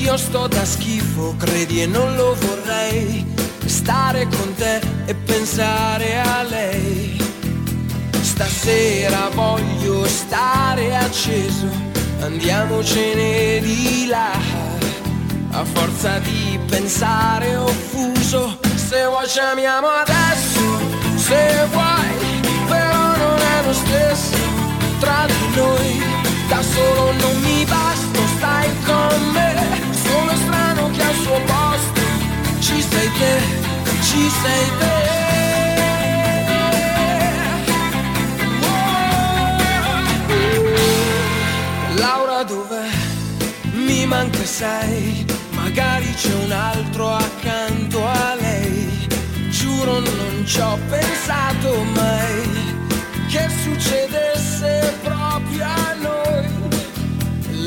Io sto da schifo, credi e non lo vorrei. Stare con te e pensare a lei. Stasera voglio stare acceso, andiamocene di là. A forza di pensare offuso, se vuoi ci amiamo adesso, se vuoi, però non è lo stesso tra di noi. Da solo non sei te. Oh. Laura dov'è? Mi manca sei, magari c'è un altro accanto a lei. Giuro non ci ho pensato mai che succedesse proprio a noi.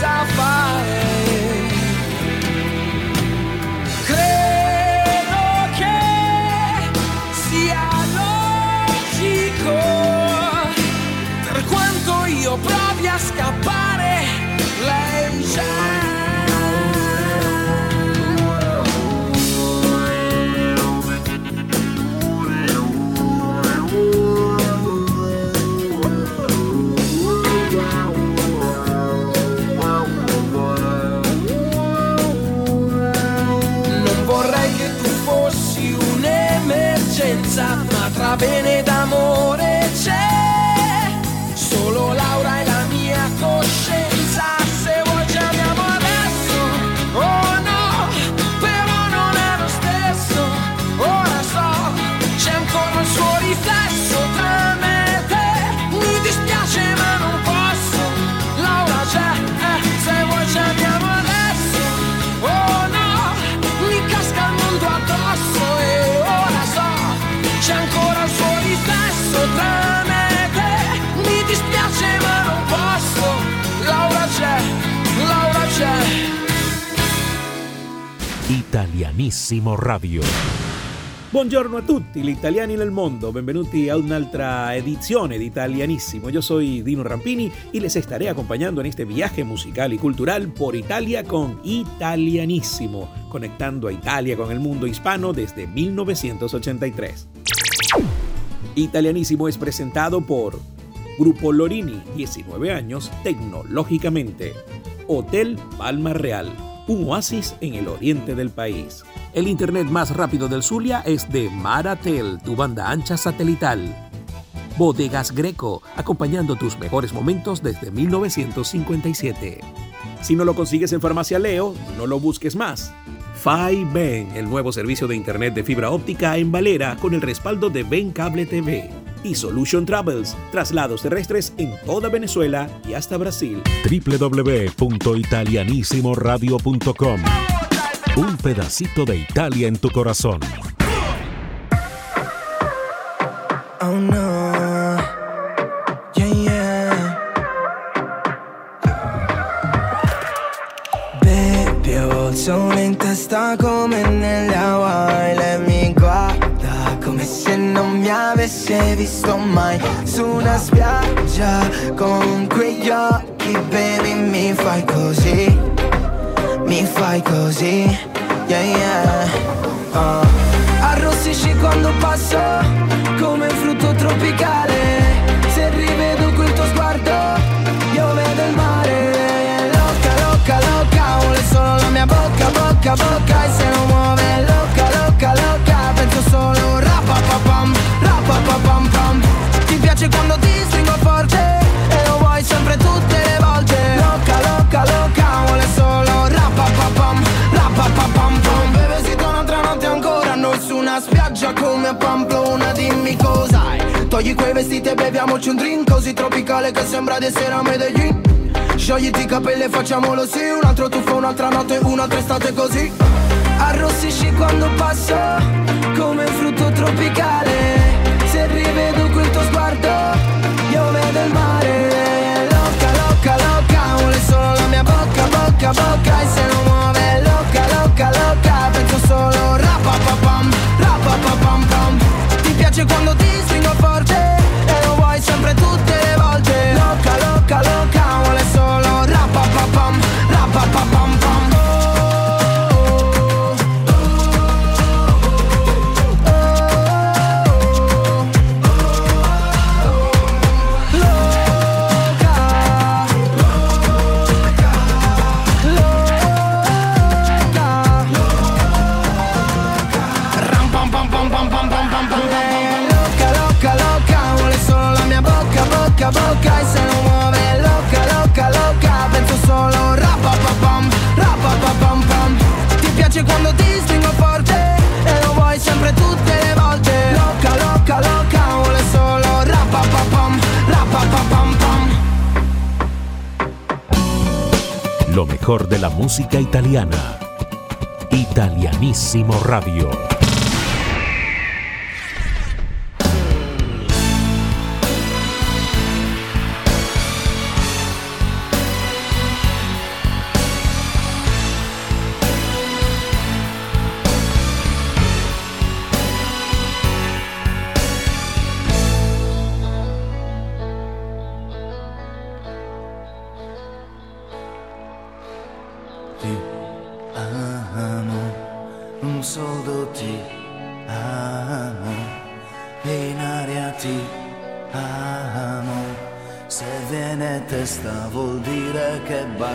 Cosa fare. Credo che sia logico per quanto io provi a scappare, lei Non ma tra Italianissimo Radio. Buongiorno a tutti gli italiani nel mondo, benvenuti a un'altra edizione de Italianissimo. Yo soy Dino Rampini y les estaré acompañando en este viaje musical y cultural por Italia con Italianissimo, conectando a Italia con el mundo hispano desde 1983. Italianissimo es presentado por Grupo Lorini, 19 años tecnológicamente. Hotel Palma Real, un oasis en el oriente del país. El internet más rápido del Zulia es de Maratel, tu banda ancha satelital. Bodegas Greco, acompañando tus mejores momentos desde 1957. Si no lo consigues en Farmacia Leo, no lo busques más. FiBen, el nuevo servicio de internet de fibra óptica en Valera con el respaldo de Ben Cable TV. Y Solution Travels, traslados terrestres en toda Venezuela y hasta Brasil. www.italianissimoradio.com Un pedacito de Italia en tu corazón. Oh no. Yeah, yeah. Baby, ho il sole in testa come nelle non mi avesse visto mai. Su una spiaggia con quegli occhi, baby, mi fai così Mi fai così, yeah, yeah. Uh. Arrossisci quando passo come un frutto tropicale. Se rivedo quel tuo sguardo io vedo il mare. Loca, loca, loca, vuole solo la mia bocca, bocca, bocca E se non quando ti stringo forte E lo vuoi sempre tutte le volte. Loca, loca, loca, vuole solo rapapapam, rapapapam pam Beve si un'altra notte ancora Noi su una spiaggia come a Pamplona Dimmi cosa hai. Togli quei vestiti e beviamoci un drink Così tropicale che sembra di essere a Medellin Sciogliti i capelli e facciamolo sì Un altro tuffo, un'altra notte, un'altra estate così. Arrossisci quando passo Come frutto tropicale. Se sguardo Il mare. Loca, loca, loca Vuole solo la mia bocca, bocca, bocca E se non muove loca, loca, loca Penso solo rapapapam, rapapapam pam. Ti piace quando ti stringo forte E lo vuoi sempre tutte de la música italiana. Italianissimo Radio.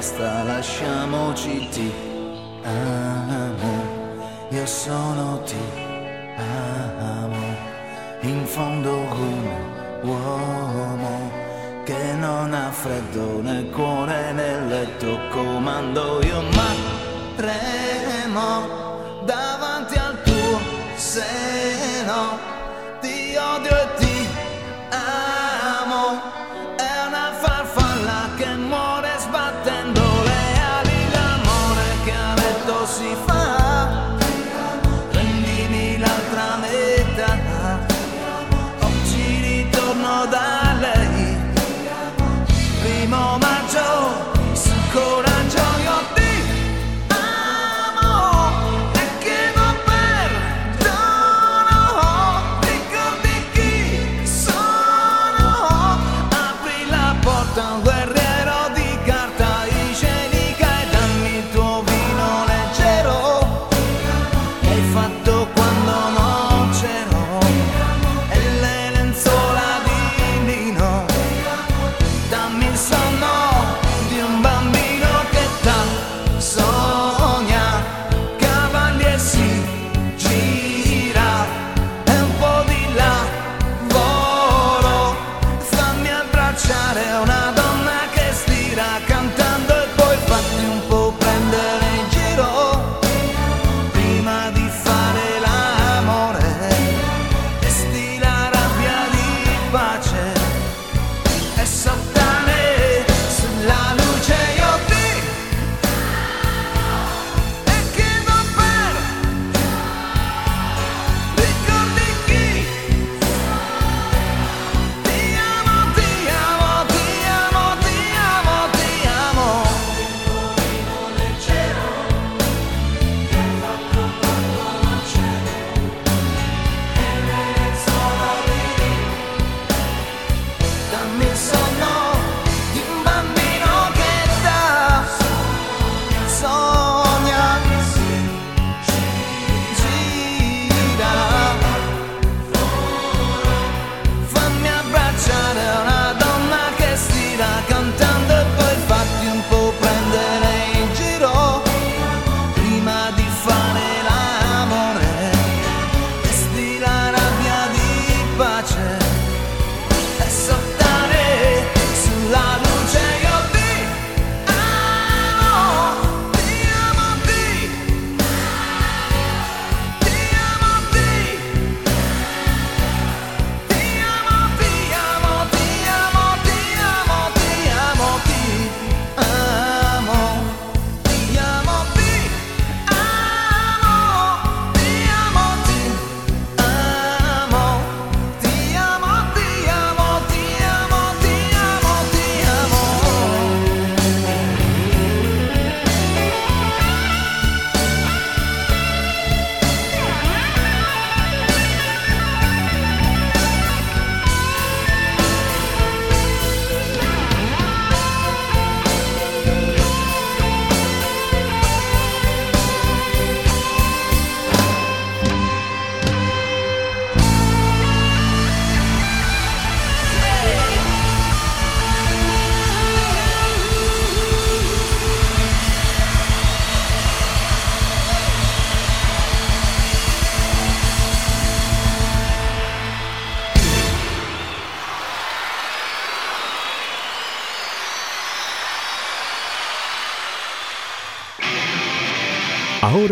Basta, lasciamoci ti amo, io sono ti amo, in fondo un uomo che non ha freddo nel cuore nel letto comando io ma tremo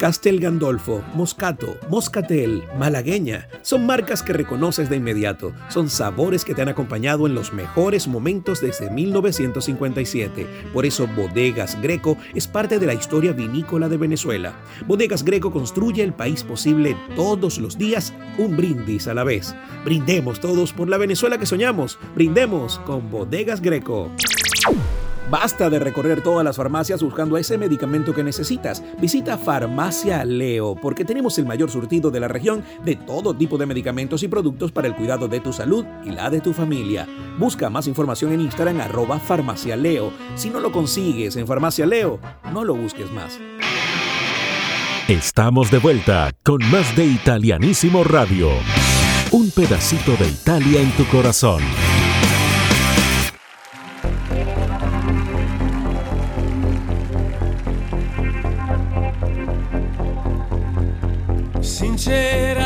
Castel Gandolfo, Moscato, Moscatel, Malagueña, son marcas que reconoces de inmediato. Son sabores que te han acompañado en los mejores momentos desde 1957. Por eso Bodegas Greco es parte de la historia vinícola de Venezuela. Bodegas Greco construye el país posible todos los días, un brindis a la vez. Brindemos todos por la Venezuela que soñamos. Brindemos con Bodegas Greco. Basta de recorrer todas las farmacias buscando ese medicamento que necesitas. Visita Farmacia Leo porque tenemos el mayor surtido de la región de todo tipo de medicamentos y productos para el cuidado de tu salud y la de tu familia. Busca más información en Instagram arroba Farmacia Leo. Si no lo consigues en Farmacia Leo, no lo busques más. Estamos de vuelta con más de Italianísimo Radio. Un pedacito de Italia en tu corazón. Sincera,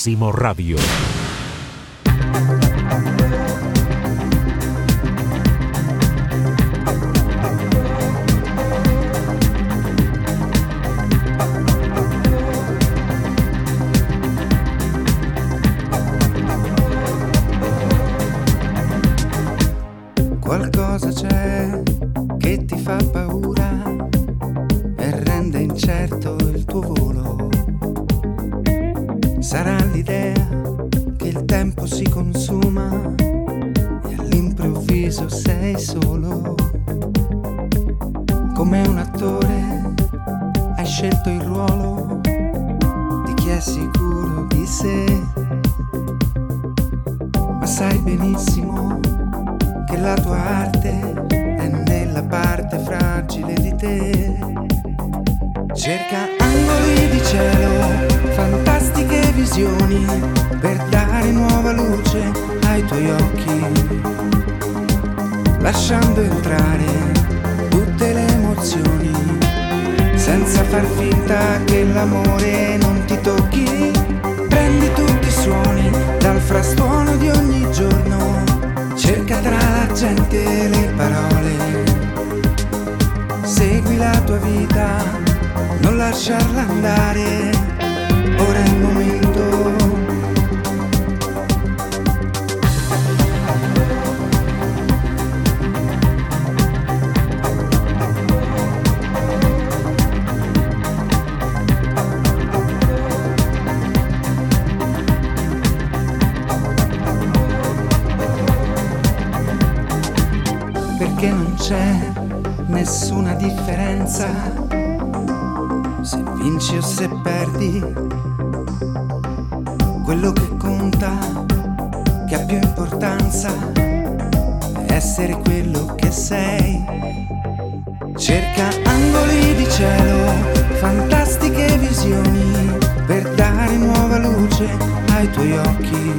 Italianísimo Radio. Qualcosa c'è che ti fa paura e rende incerto il tuo volo. Sarà l'idea che il tempo si consuma e all'improvviso sei solo. Come un attore hai scelto il ruolo è sicuro di sé, ma sai benissimo che la tua arte è nella parte fragile di te. Cerca angoli di cielo, fantastiche visioni per dare nuova luce ai tuoi occhi, lasciando entrare tutte le emozioni, senza far finta che l'amore non ti tocchi. Prendi tutti i suoni dal frastuono di ogni giorno, cerca tra la gente le parole, segui la tua vita, non lasciarla andare, ora è il momento. Se perdi. Quello che conta, che ha più importanza, essere quello che sei. Cerca angoli di cielo, fantastiche visioni per dare nuova luce ai tuoi occhi,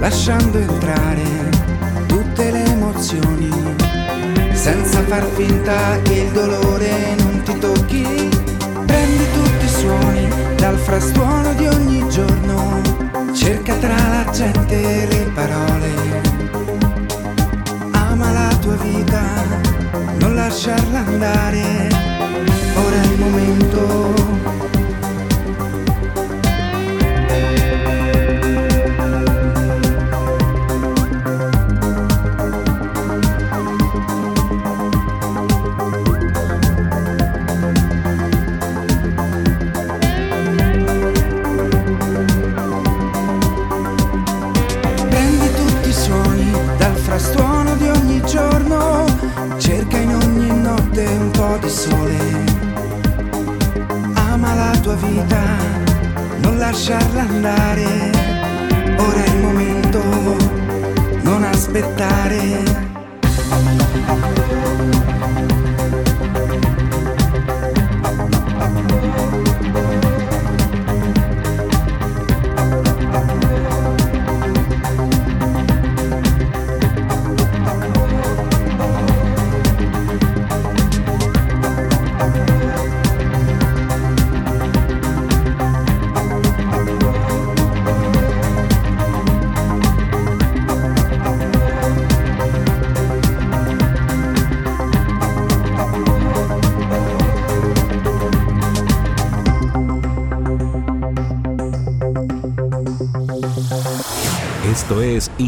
lasciando entrare tutte le emozioni, senza far finta che il dolore non ti tocchi. Prendi tutti i suoni dal frastuono di ogni giorno, cerca tra la gente le parole. Ama la tua vita, non lasciarla andare, ora è il momento.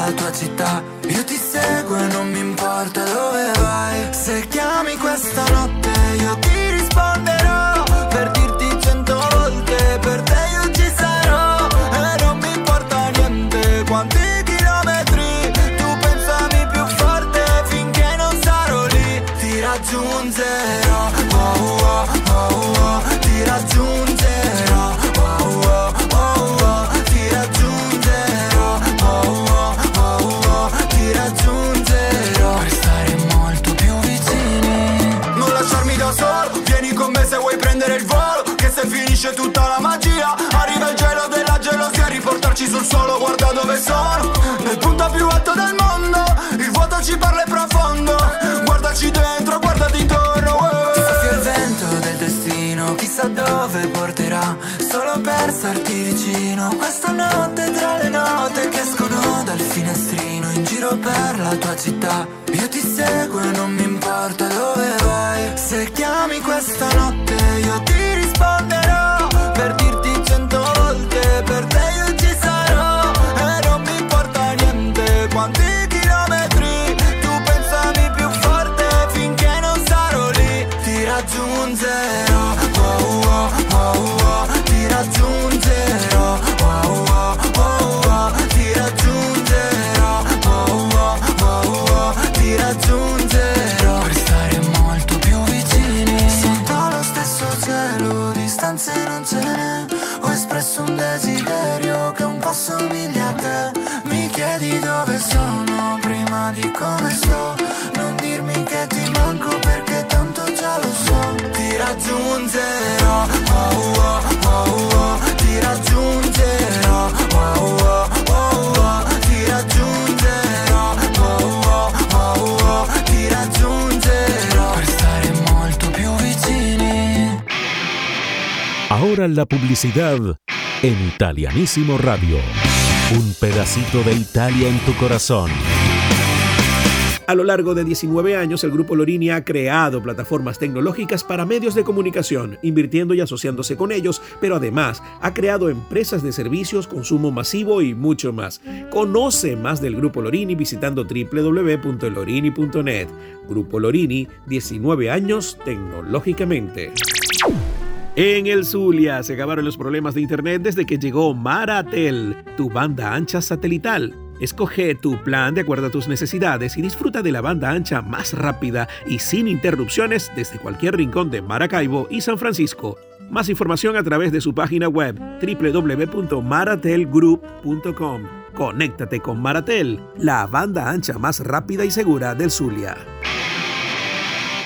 他多吉哒。Sono Nel punto più alto del mondo. Il vuoto ci parla e profondo. Guardaci dentro, guardati intorno oh. Soffia il vento del destino Chissà dove porterà. Solo per starti vicino Questa notte tra le note Che escono dal finestrino In giro per nella tua città. Io ti seguo e non mi importa dove vai. Se chiami questa notte io ti La publicidad en Italianísimo Radio. Un pedacito de Italia en tu corazón. A lo largo de 19 años, el Grupo Lorini ha creado plataformas tecnológicas para medios de comunicación, invirtiendo y asociándose con ellos, pero además ha creado empresas de servicios, consumo masivo y mucho más. Conoce más del Grupo Lorini visitando www.lorini.net. Grupo Lorini, 19 años tecnológicamente. En el Zulia se acabaron los problemas de internet desde que llegó Maratel, tu banda ancha satelital. Escoge tu plan de acuerdo a tus necesidades y disfruta de la banda ancha más rápida y sin interrupciones desde cualquier rincón de Maracaibo y San Francisco. Más información a través de su página web www.maratelgroup.com. Conéctate con Maratel, la banda ancha más rápida y segura del Zulia.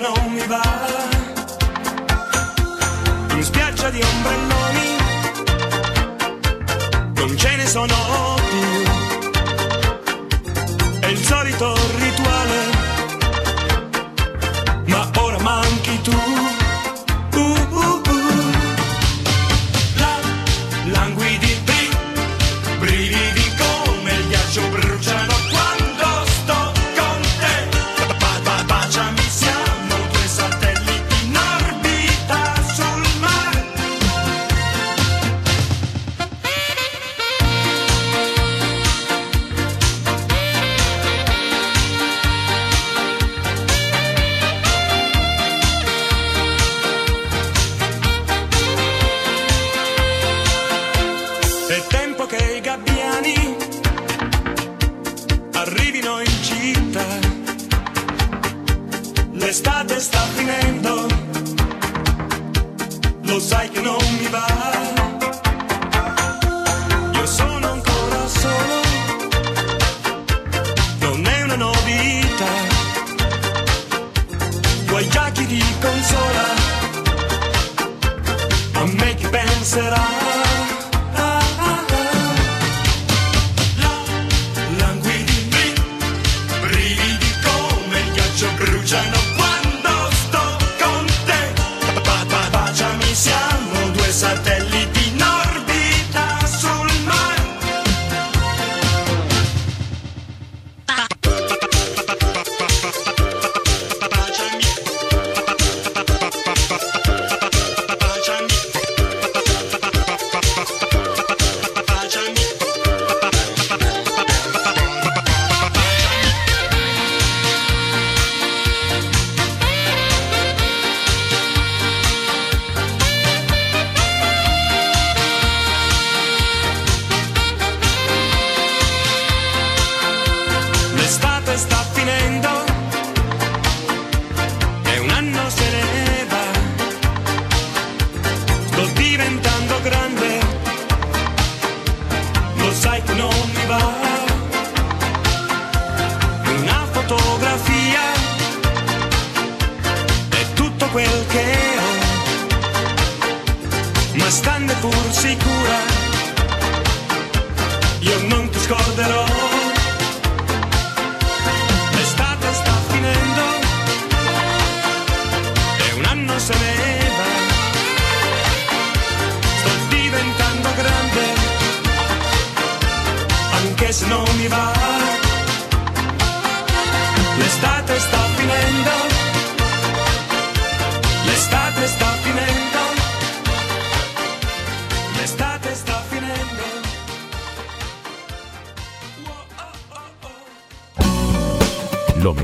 Non mi va. In spiaggia di ombrelloni, non ce ne sono più. È il solito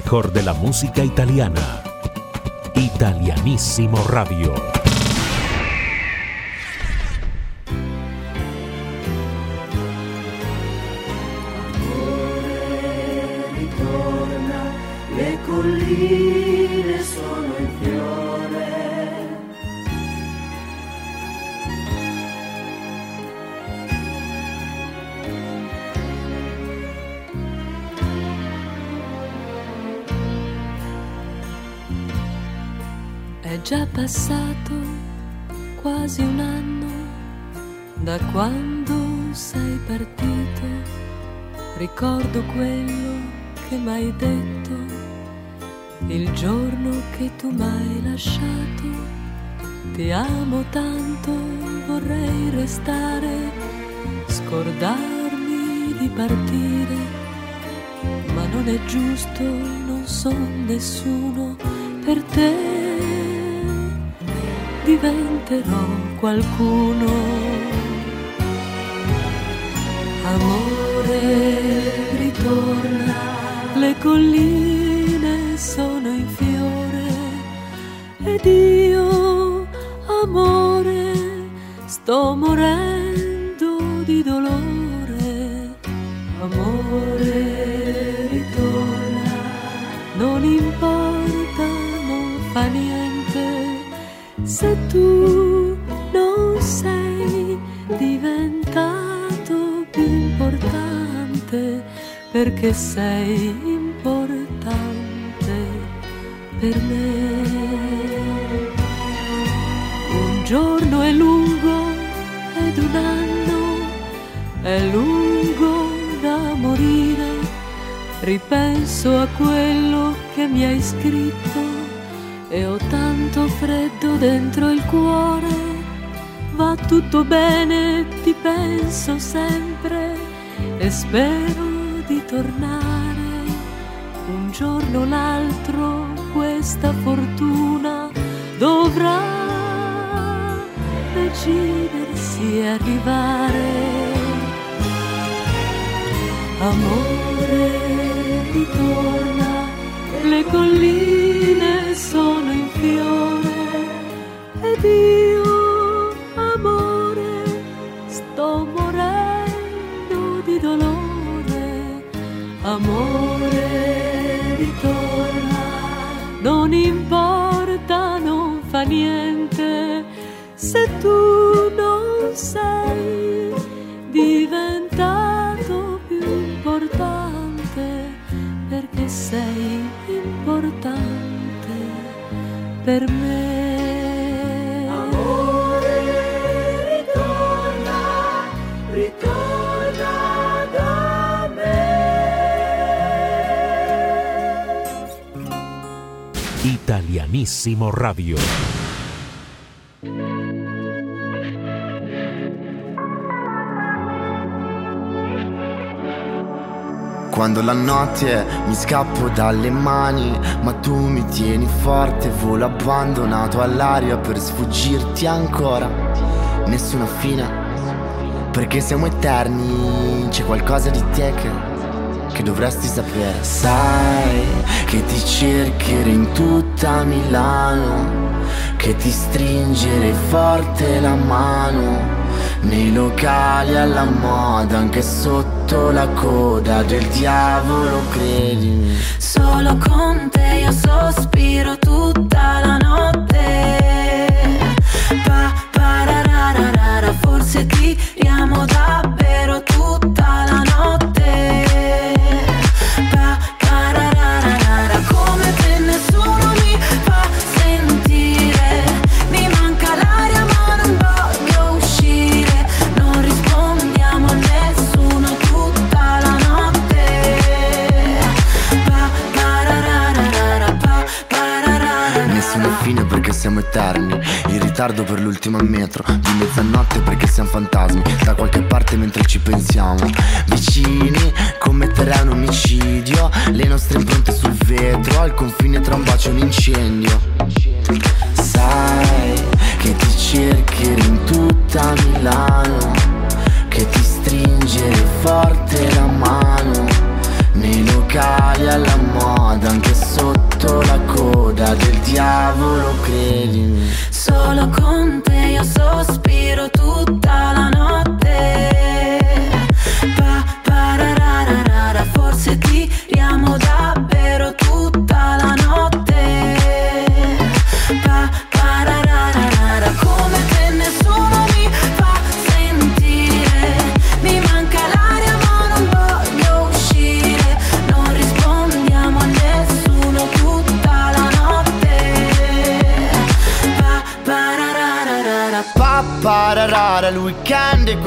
mejor de la música italiana. Italianísimo Radio. Qualcuno. Amore, ritorna, le colline sono in fiore ed io, amore, sto morendo di dolore. Amore, ritorna, non importa, non fa niente se tu perché sei importante per me. Un giorno è lungo ed un anno è lungo da morire. Ripenso a quello che mi hai scritto e ho tanto freddo dentro il cuore. Va tutto bene, ti penso sempre e spero tornare. Un giorno o l'altro questa fortuna dovrà decidersi arrivare. Amore, ritorna, le colline sono in fiore ed io, Amore, ritorna, non importa, non fa niente. Se tu Italianissimo Radio. Quando la notte mi scappo dalle mani, ma tu mi tieni forte, volo abbandonato all'aria per sfuggirti ancora. Nessuna fine, perché siamo eterni, c'è qualcosa di te che, che dovresti sapere. Sai che ti cercherò in tutta Milano, che ti stringerei forte la mano. Nei locali alla moda, anche sotto la coda del diavolo, credimi. Solo con te io sospiro tutta la notte. Eterni In ritardo per l'ultima metro Di mezzanotte perché siamo fantasmi. Da qualche parte mentre ci pensiamo. Vicini commetterei un omicidio. Le nostre impronte sul vetro Al confine tra un bacio e un incendio. Sai che ti cercherò in tutta Milano Che ti stringere forte la mano nei locali alla moda, anche sotto la coda del diavolo, credimi. Solo con te io sospiro tutta la notte. Pa, parararara, forse tiriamo davvero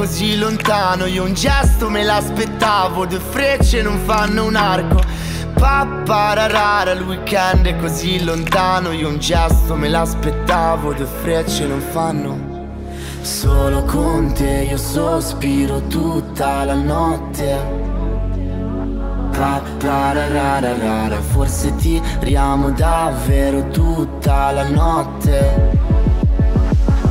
così lontano Io un gesto me l'aspettavo Due frecce non fanno un arco. Pappararara, il weekend è così lontano Io un gesto me l'aspettavo Due frecce non fanno. Solo con te io sospiro tutta la notte. Pappararara, forse tiriamo davvero tutta la notte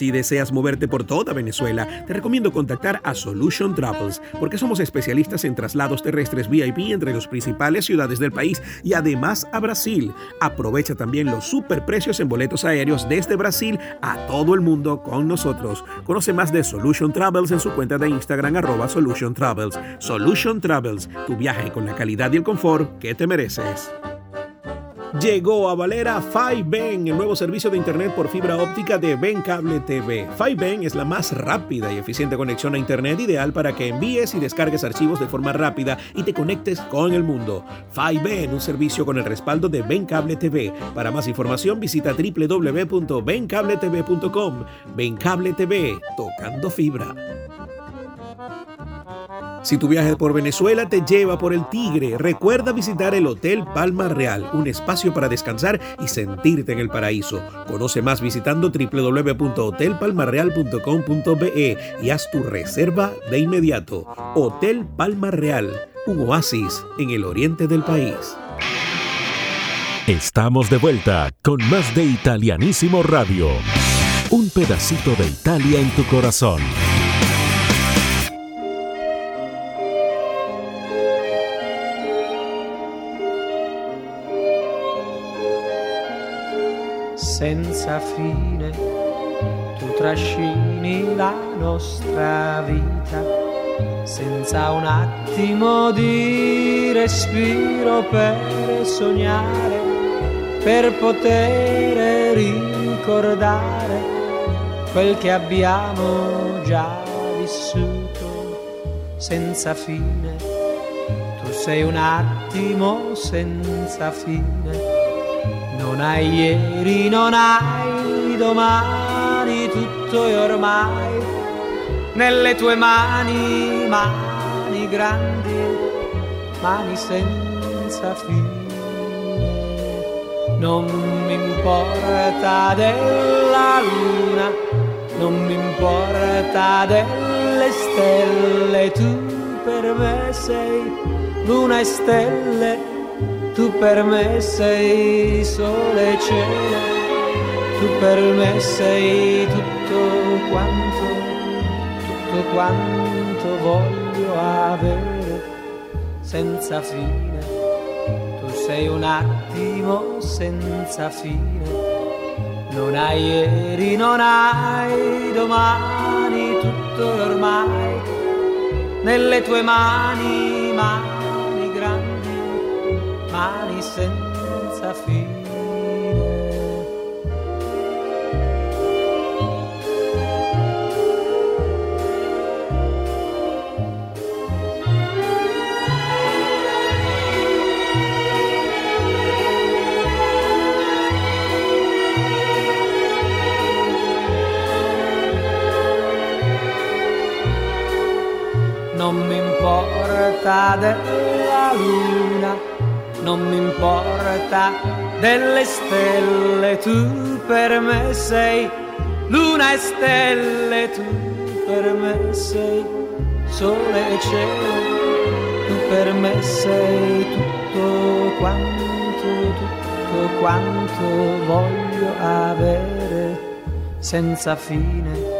Si deseas moverte por toda Venezuela, te recomiendo contactar a Solution Travels, porque somos especialistas en traslados terrestres VIP entre las principales ciudades del país y además a Brasil. Aprovecha también los superprecios en boletos aéreos desde Brasil a todo el mundo con nosotros. Conoce más de Solution Travels en su cuenta de Instagram arroba Solution Travels. Solution Travels, tu viaje con la calidad y el confort que te mereces. Llegó a Valera 5Ben, el nuevo servicio de internet por fibra óptica de Ben Cable TV. 5Ben es la más rápida y eficiente conexión a internet ideal para que envíes y descargues archivos de forma rápida y te conectes con el mundo. 5Ben, un servicio con el respaldo de Ben Cable TV. Para más información visita www.bencabletv.com. Ben Cable TV, tocando fibra. Si tu viaje por Venezuela te lleva por el Tigre, recuerda visitar el Hotel Palma Real, un espacio para descansar y sentirte en el paraíso. Conoce más visitando www.hotelpalmarreal.com.be y haz tu reserva de inmediato. Hotel Palma Real, un oasis en el oriente del país. Estamos de vuelta con más de Italianísimo Radio. Un pedacito de Italia en tu corazón. Senza fine, tu trascini la nostra vita, senza un attimo di respiro per sognare, per poter ricordare quel che abbiamo già vissuto, senza fine. Tu sei un attimo senza fine non hai ieri, non hai domani, tutto è ormai nelle tue mani, mani grandi, mani senza fine. Non mi importa della luna, non mi importa delle stelle, tu per me sei luna e stelle tu per me sei sole e cielo, tu per me sei tutto quanto, tutto quanto voglio avere senza fine. Tu sei un attimo senza fine, non hai ieri, non hai domani, tutto ormai nelle tue mani, mani senza fine. non mi importa della luna non mi importa delle stelle, tu per me sei luna e stelle, tu per me sei sole e cielo, tu per me sei tutto quanto, tutto quanto voglio avere senza fine.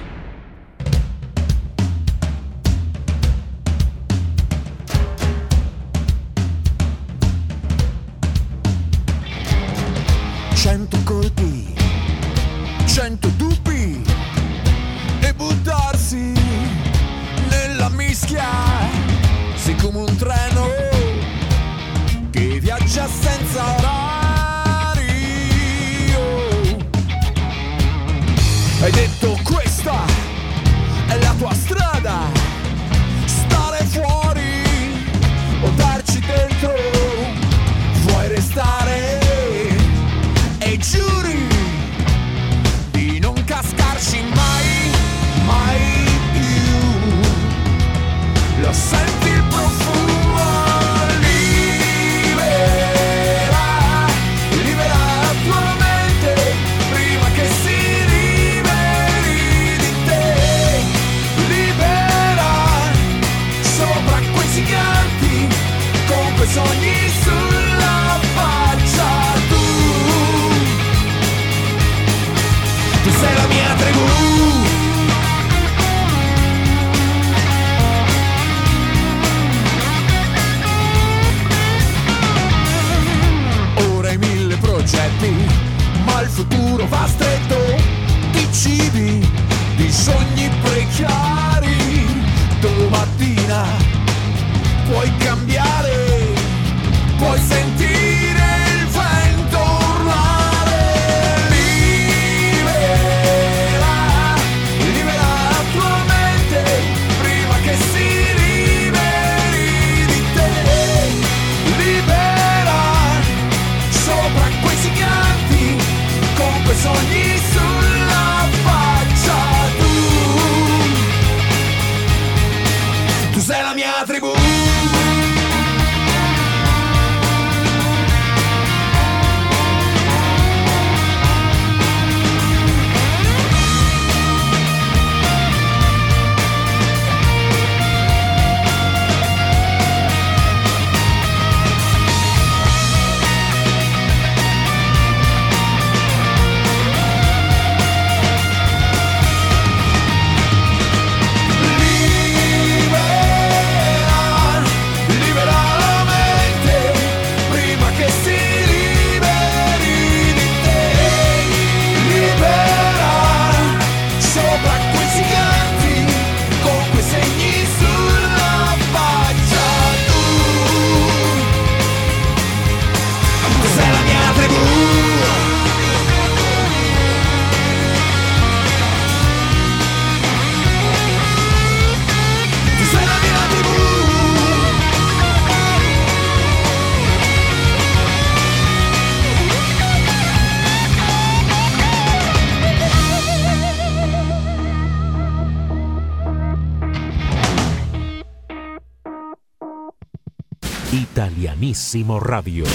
Mismísimo Radio.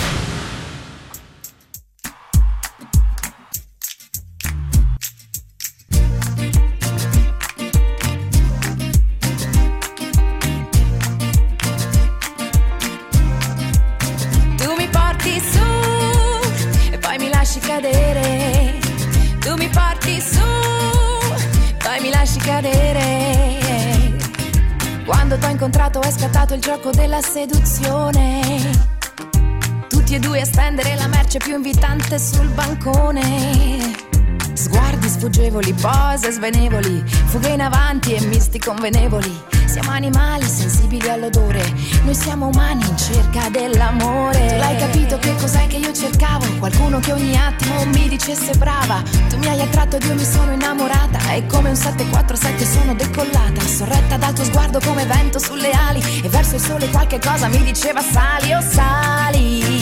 Pose svenevoli, fughe in avanti e misti convenevoli. Siamo animali sensibili all'odore, noi siamo umani in cerca dell'amore. Tu l'hai capito che cos'è che io cercavo? Qualcuno che ogni attimo mi dicesse brava. Tu mi hai attratto ed io mi sono innamorata. È come un 747 sono decollata, sorretta dal tuo sguardo come vento sulle ali. E verso il sole qualche cosa mi diceva sali, oh sali,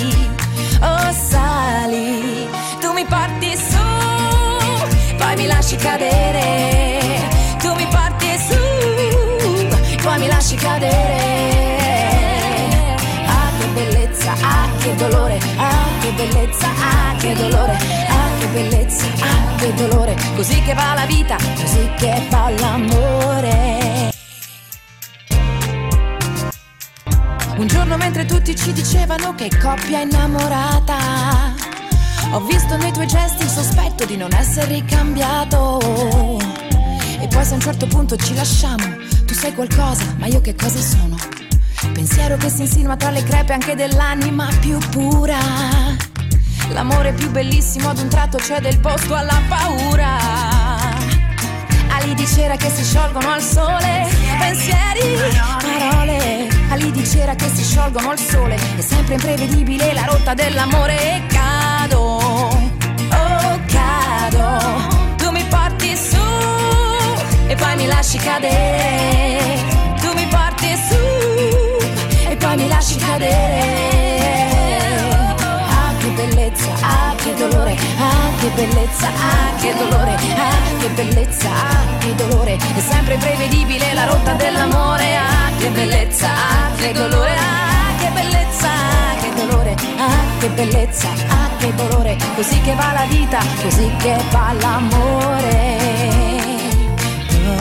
poi mi lasci cadere. Tu mi porti su, poi mi lasci cadere. Ah che bellezza, ah che dolore, ah che bellezza, ah che dolore, ah che bellezza, ah che dolore. Così che va la vita, così che va l'amore. Un giorno mentre tutti ci dicevano che coppia innamorata, ho visto nei tuoi gesti il sospetto di non essere ricambiato. E poi se a un certo punto ci lasciamo, tu sei qualcosa, ma io che cosa sono? Pensiero che si insinua tra le crepe anche dell'anima più pura. L'amore più bellissimo ad un tratto cede il posto alla paura. Ali di cera che si sciolgono al sole, pensieri, parole. Ali di cera che si sciolgono al sole, è sempre imprevedibile la rotta dell'amore e cado, cado. Tu mi porti su e poi mi lasci cadere. Tu mi porti su e poi mi lasci cadere. Ah che bellezza, ah che dolore, ah che bellezza, ah che dolore, ah che bellezza, ah che dolore. Così che va la vita, così che va l'amore.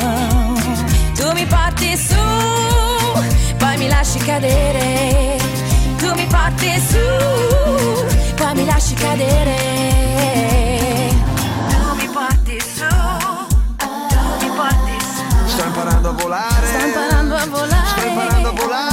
Oh, tu mi porti su, poi mi lasci cadere. Tu mi porti su, poi mi lasci cadere. Tu mi porti su, tu mi porti su. Sto imparando a volare. Sto imparando a volare. Sto imparando a volare.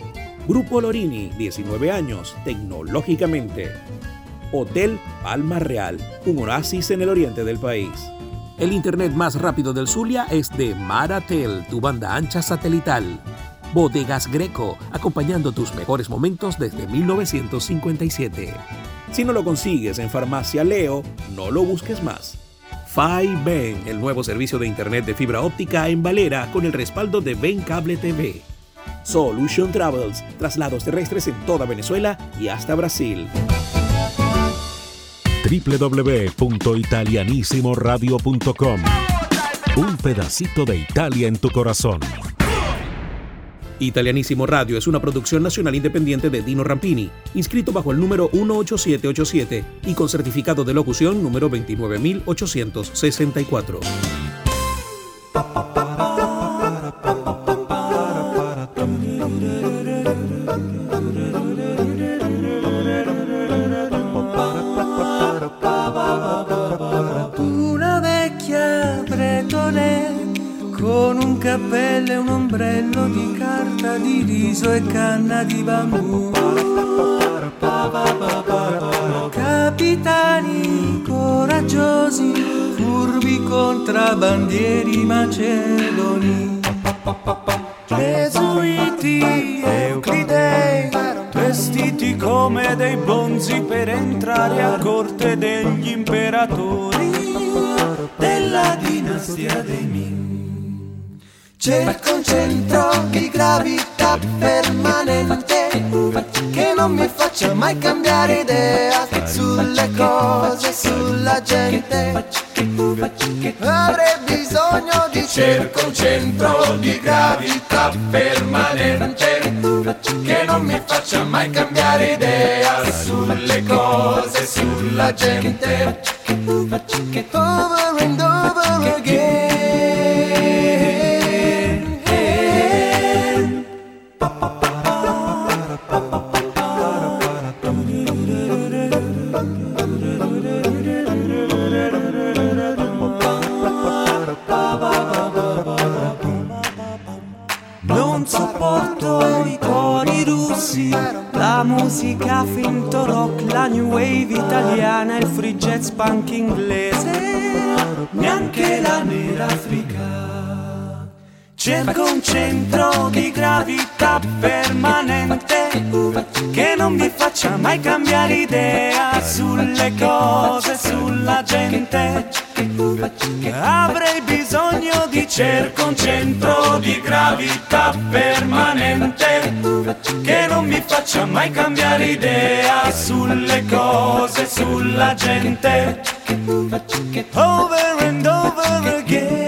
Grupo Lorini, 19 años, tecnológicamente. Hotel Palma Real, un oasis en el oriente del país. El internet más rápido del Zulia es de Maratel, tu banda ancha satelital. Bodegas Greco, acompañando tus mejores momentos desde 1957. Si no lo consigues en Farmacia Leo, no lo busques más. Ben, el nuevo servicio de internet de fibra óptica en Valera con el respaldo de Ben Cable TV. Solution Travels, traslados terrestres en toda Venezuela y hasta Brasil. www.italianissimoradio.com Un pedacito de Italia en tu corazón. Italianísimo Radio es una producción nacional independiente de Dino Rampini, inscrito bajo el número 18787 y con certificado de locución número 29864. Con un cappello e un ombrello di carta di riso e canna di bambù. Capitani coraggiosi, furbi contrabbandieri macedoni. Gesuiti euclidei, vestiti come dei bonzi per entrare a corte degli imperatori della dinastia dei Ming. Cerco un centro di gravità permanente che non mi faccia mai cambiare idea sulle cose, sulla gente. Avrei bisogno di cerco un centro di gravità permanente che non mi faccia mai cambiare idea sulle cose, sulla gente. Over and over again. Sopporto i cori russi, la musica finto rock, la new wave italiana, il free jazz punk inglese, neanche la nera africana. Cerco un centro di gravità permanente che non mi faccia mai cambiare idea sulle cose, sulla gente. Avrei bisogno di cerco un centro di gravità permanente che non mi faccia mai cambiare idea sulle cose, sulla gente. Over and over again.